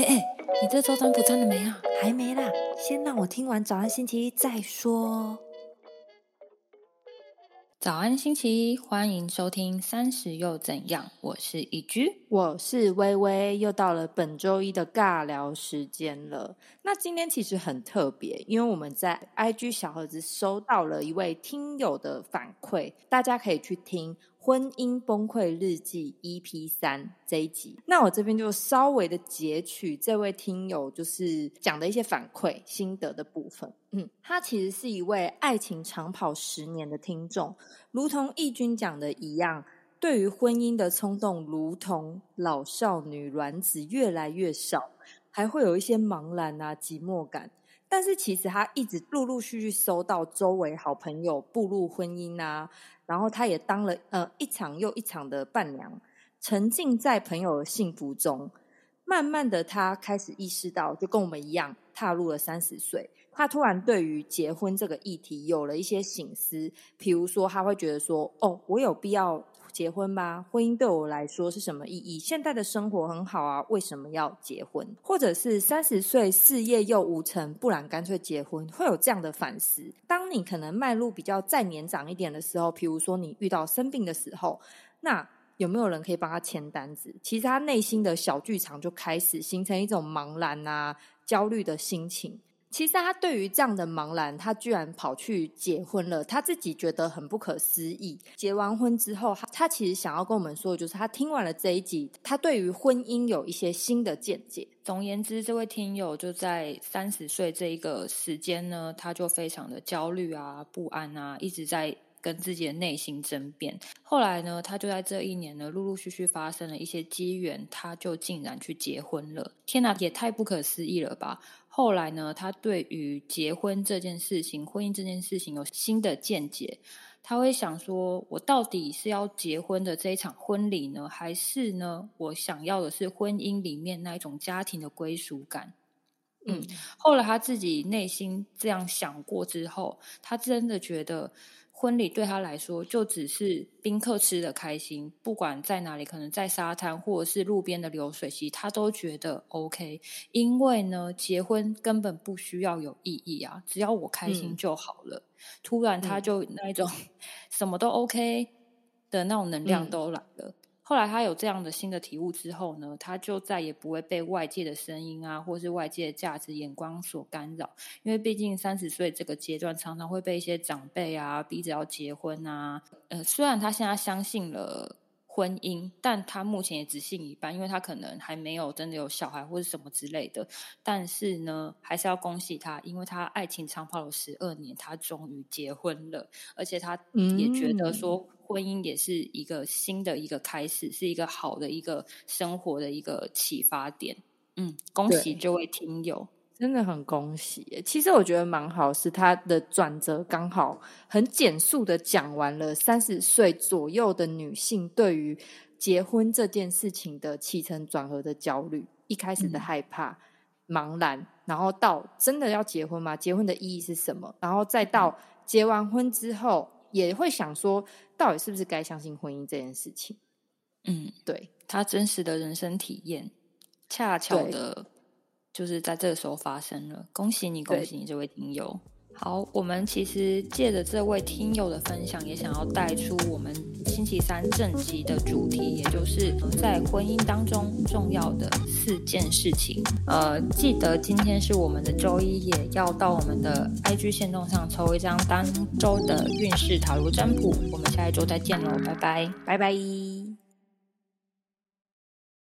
哎哎，你这周占卜占了没啊？还没啦，先让我听完早安星期一再说。早安星期一，欢迎收听三十又怎样？我是一居，我是微微，又到了本周一的尬聊时间了。那今天其实很特别，因为我们在 IG 小盒子收到了一位听友的反馈，大家可以去听。婚姻崩溃日记 EP 三这一集，那我这边就稍微的截取这位听友就是讲的一些反馈心得的部分。嗯，他其实是一位爱情长跑十年的听众，如同义军讲的一样，对于婚姻的冲动如同老少女卵子越来越少，还会有一些茫然啊寂寞感。但是其实他一直陆陆续续收到周围好朋友步入婚姻啊。然后他也当了呃一场又一场的伴娘，沉浸在朋友的幸福中。慢慢的，他开始意识到，就跟我们一样，踏入了三十岁。他突然对于结婚这个议题有了一些醒思，比如说，他会觉得说：“哦，我有必要结婚吧？婚姻对我来说是什么意义？现在的生活很好啊，为什么要结婚？或者是三十岁事业又无成，不然干脆结婚？会有这样的反思。当你可能迈入比较再年长一点的时候，比如说你遇到生病的时候，那。有没有人可以帮他签单子？其实他内心的小剧场就开始形成一种茫然啊、焦虑的心情。其实他对于这样的茫然，他居然跑去结婚了，他自己觉得很不可思议。结完婚之后，他他其实想要跟我们说，就是他听完了这一集，他对于婚姻有一些新的见解。总言之，这位听友就在三十岁这一个时间呢，他就非常的焦虑啊、不安啊，一直在。跟自己的内心争辩，后来呢，他就在这一年呢，陆陆续续发生了一些机缘，他就竟然去结婚了。天哪，也太不可思议了吧！后来呢，他对于结婚这件事情、婚姻这件事情有新的见解。他会想说：我到底是要结婚的这一场婚礼呢，还是呢，我想要的是婚姻里面那一种家庭的归属感？嗯，后来他自己内心这样想过之后，他真的觉得。婚礼对他来说就只是宾客吃的开心，不管在哪里，可能在沙滩或者是路边的流水席，他都觉得 OK。因为呢，结婚根本不需要有意义啊，只要我开心就好了。突然他就那一种 什么都 OK 的那种能量都来了。后来他有这样的新的体悟之后呢，他就再也不会被外界的声音啊，或是外界的价值眼光所干扰。因为毕竟三十岁这个阶段，常常会被一些长辈啊逼着要结婚啊。呃，虽然他现在相信了婚姻，但他目前也只信一半，因为他可能还没有真的有小孩或者什么之类的。但是呢，还是要恭喜他，因为他爱情长跑了十二年，他终于结婚了，而且他也觉得说。婚姻也是一个新的一个开始，是一个好的一个生活的一个启发点。嗯，恭喜这位听友，真的很恭喜。其实我觉得蛮好，是他的转折刚好很简速的讲完了三十岁左右的女性对于结婚这件事情的起承转合的焦虑，一开始的害怕、茫然，然后到真的要结婚吗？结婚的意义是什么？然后再到结完婚之后。也会想说，到底是不是该相信婚姻这件事情？嗯，对他真实的人生体验，恰巧的，就是在这个时候发生了。恭喜你，恭喜你，这位听友。好，我们其实借着这位听友的分享，也想要带出我们星期三正集的主题，也就是在婚姻当中重要的四件事情。呃，记得今天是我们的周一，也要到我们的 IG 线动上抽一张当周的运势塔罗占卜。我们下一周再见喽，拜拜，拜拜。